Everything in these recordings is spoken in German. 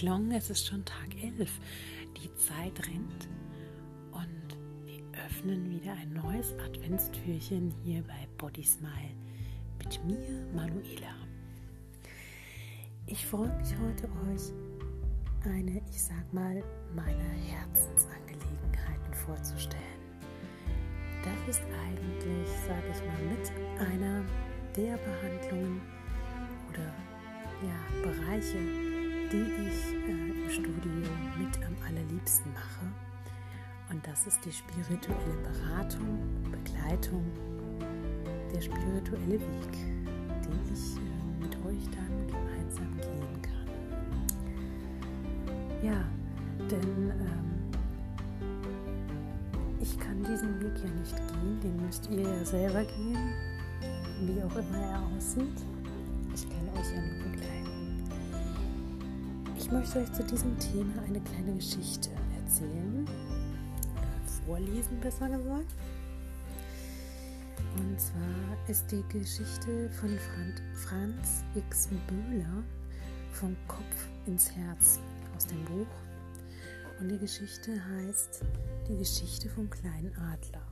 Klong, es ist schon Tag 11. Die Zeit rennt und wir öffnen wieder ein neues Adventstürchen hier bei Body Smile mit mir, Manuela. Ich freue mich heute euch eine, ich sag mal, meine Herzensangelegenheiten vorzustellen. Das ist eigentlich, sage ich mal, mit einer der Behandlungen oder ja, Bereiche, die ich äh, im Studio mit am allerliebsten mache. Und das ist die spirituelle Beratung, Begleitung, der spirituelle Weg, den ich äh, mit euch dann gemeinsam gehen kann. Ja, denn ähm, ich kann diesen Weg ja nicht gehen, den müsst ihr ja selber gehen, wie auch immer er aussieht. Ich kann euch ja nur begleiten. Ich möchte euch zu diesem Thema eine kleine Geschichte erzählen, vorlesen besser gesagt. Und zwar ist die Geschichte von Franz X. Böhler vom Kopf ins Herz aus dem Buch. Und die Geschichte heißt Die Geschichte vom kleinen Adler.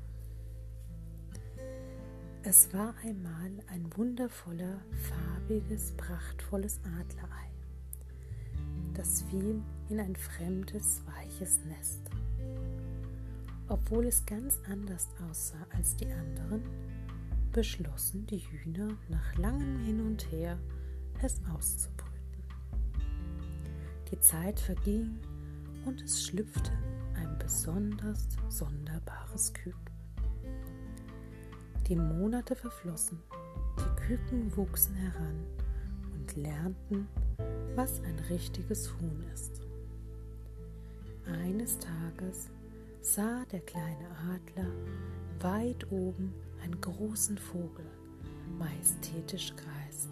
Es war einmal ein wundervoller, farbiges, prachtvolles Adlerei. Das fiel in ein fremdes, weiches Nest. Obwohl es ganz anders aussah als die anderen, beschlossen die Hühner nach langem Hin und Her, es auszubrüten. Die Zeit verging und es schlüpfte ein besonders sonderbares Küken. Die Monate verflossen, die Küken wuchsen heran und lernten, was ein richtiges Huhn ist. Eines Tages sah der kleine Adler weit oben einen großen Vogel majestätisch kreisen.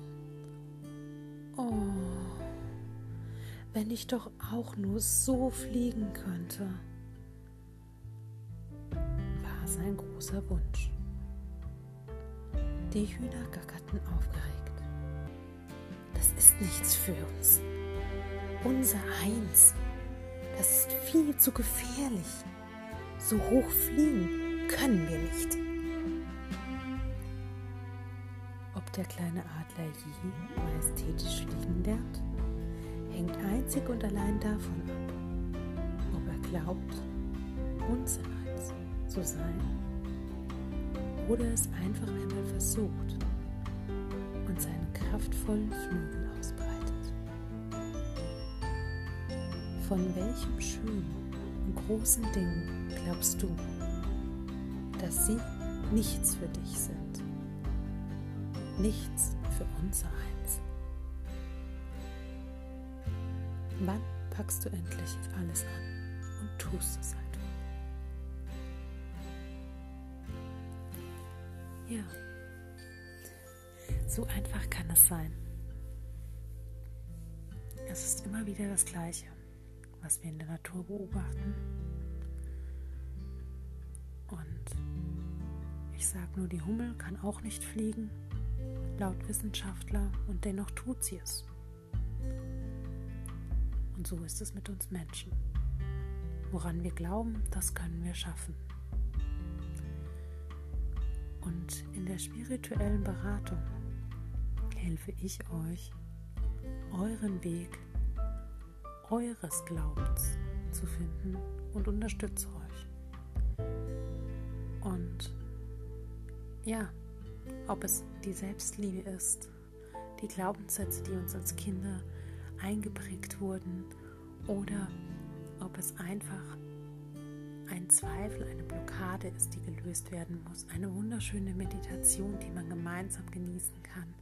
Oh, wenn ich doch auch nur so fliegen könnte, war sein großer Wunsch. Die Hühner gackerten aufgeregt. Das ist nichts für uns. Unser Eins, das ist viel zu gefährlich. So hoch fliegen können wir nicht. Ob der kleine Adler je majestätisch fliegen lernt? hängt einzig und allein davon ab, ob er glaubt, unser Eins zu sein oder es einfach einmal versucht kraftvollen Flügel ausbreitet. Von welchem schönen und großen Ding glaubst du, dass sie nichts für dich sind? Nichts für unser Eins. Wann packst du endlich alles an und tust es einfach? Ja, so einfach kann es sein. Es ist immer wieder das Gleiche, was wir in der Natur beobachten. Und ich sage nur, die Hummel kann auch nicht fliegen, laut Wissenschaftler, und dennoch tut sie es. Und so ist es mit uns Menschen. Woran wir glauben, das können wir schaffen. Und in der spirituellen Beratung helfe ich euch, euren Weg eures Glaubens zu finden und unterstütze euch. Und ja, ob es die Selbstliebe ist, die Glaubenssätze, die uns als Kinder eingeprägt wurden oder ob es einfach ein Zweifel, eine Blockade ist, die gelöst werden muss. Eine wunderschöne Meditation, die man gemeinsam genießen kann.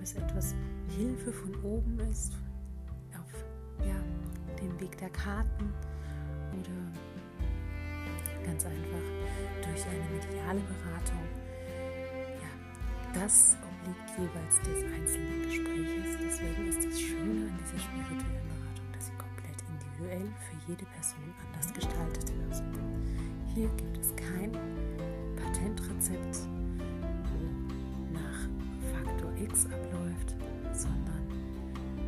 Ob es etwas Hilfe von oben ist, auf ja, dem Weg der Karten oder ganz einfach durch eine mediale Beratung. Ja, das obliegt jeweils des einzelnen Gespräches. Deswegen ist das Schöne an dieser spirituellen Beratung, dass sie komplett individuell für jede Person anders gestaltet wird. Hier gibt es kein Patentrezept, X abläuft, sondern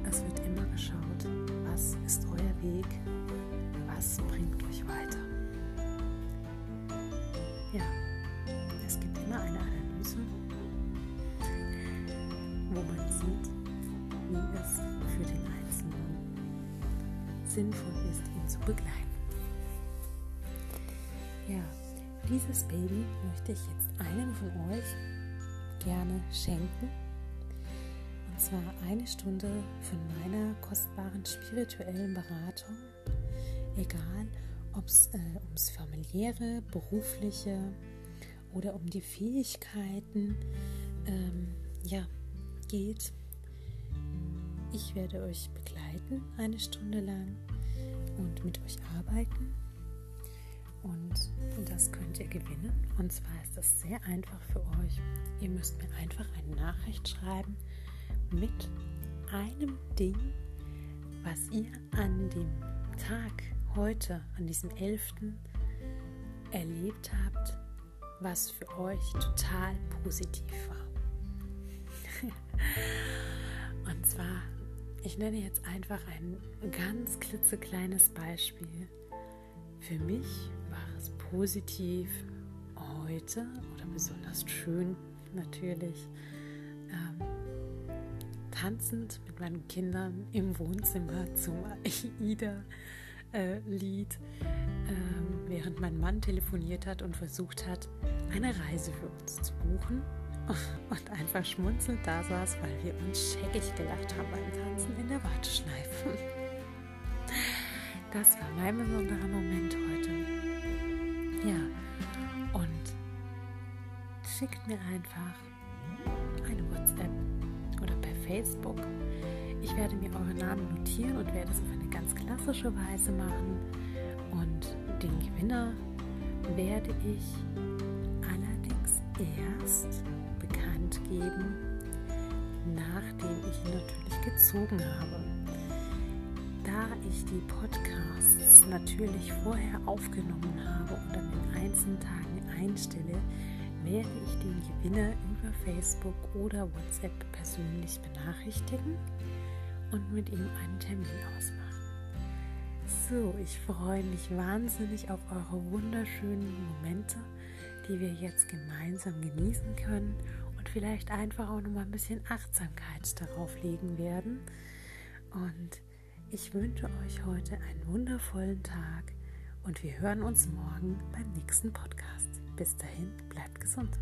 es wird immer geschaut, was ist euer Weg, was bringt euch weiter. Ja, es gibt immer eine Analyse, wo man sieht, wie es für den Einzelnen sinnvoll ist, ihn zu begleiten. Ja, dieses Baby möchte ich jetzt einem von euch gerne schenken. Zwar eine Stunde von meiner kostbaren spirituellen Beratung. Egal, ob es äh, ums familiäre, berufliche oder um die Fähigkeiten ähm, ja, geht. Ich werde euch begleiten eine Stunde lang und mit euch arbeiten und das könnt ihr gewinnen. Und zwar ist das sehr einfach für euch. Ihr müsst mir einfach eine Nachricht schreiben mit einem Ding, was ihr an dem Tag heute, an diesem 11. erlebt habt, was für euch total positiv war. Und zwar, ich nenne jetzt einfach ein ganz klitzekleines Beispiel. Für mich positiv heute oder besonders schön natürlich ähm, tanzend mit meinen Kindern im Wohnzimmer zum AIDA-Lied, äh, während mein Mann telefoniert hat und versucht hat, eine Reise für uns zu buchen und einfach schmunzelnd da saß, weil wir uns scheckig gelacht haben beim Tanzen in der Warteschleife. Das war mein besonderer Moment heute. Ja, und schickt mir einfach Facebook. Ich werde mir eure Namen notieren und werde es auf eine ganz klassische Weise machen. Und den Gewinner werde ich allerdings erst bekannt geben, nachdem ich ihn natürlich gezogen habe. Da ich die Podcasts natürlich vorher aufgenommen habe und an den einzelnen Tagen einstelle, werde ich den Gewinner über Facebook oder WhatsApp persönlich benachrichtigen und mit ihm einen Termin ausmachen. So, ich freue mich wahnsinnig auf eure wunderschönen Momente, die wir jetzt gemeinsam genießen können und vielleicht einfach auch noch mal ein bisschen Achtsamkeit darauf legen werden. Und ich wünsche euch heute einen wundervollen Tag und wir hören uns morgen beim nächsten Podcast. Bis dahin, bleibt gesund.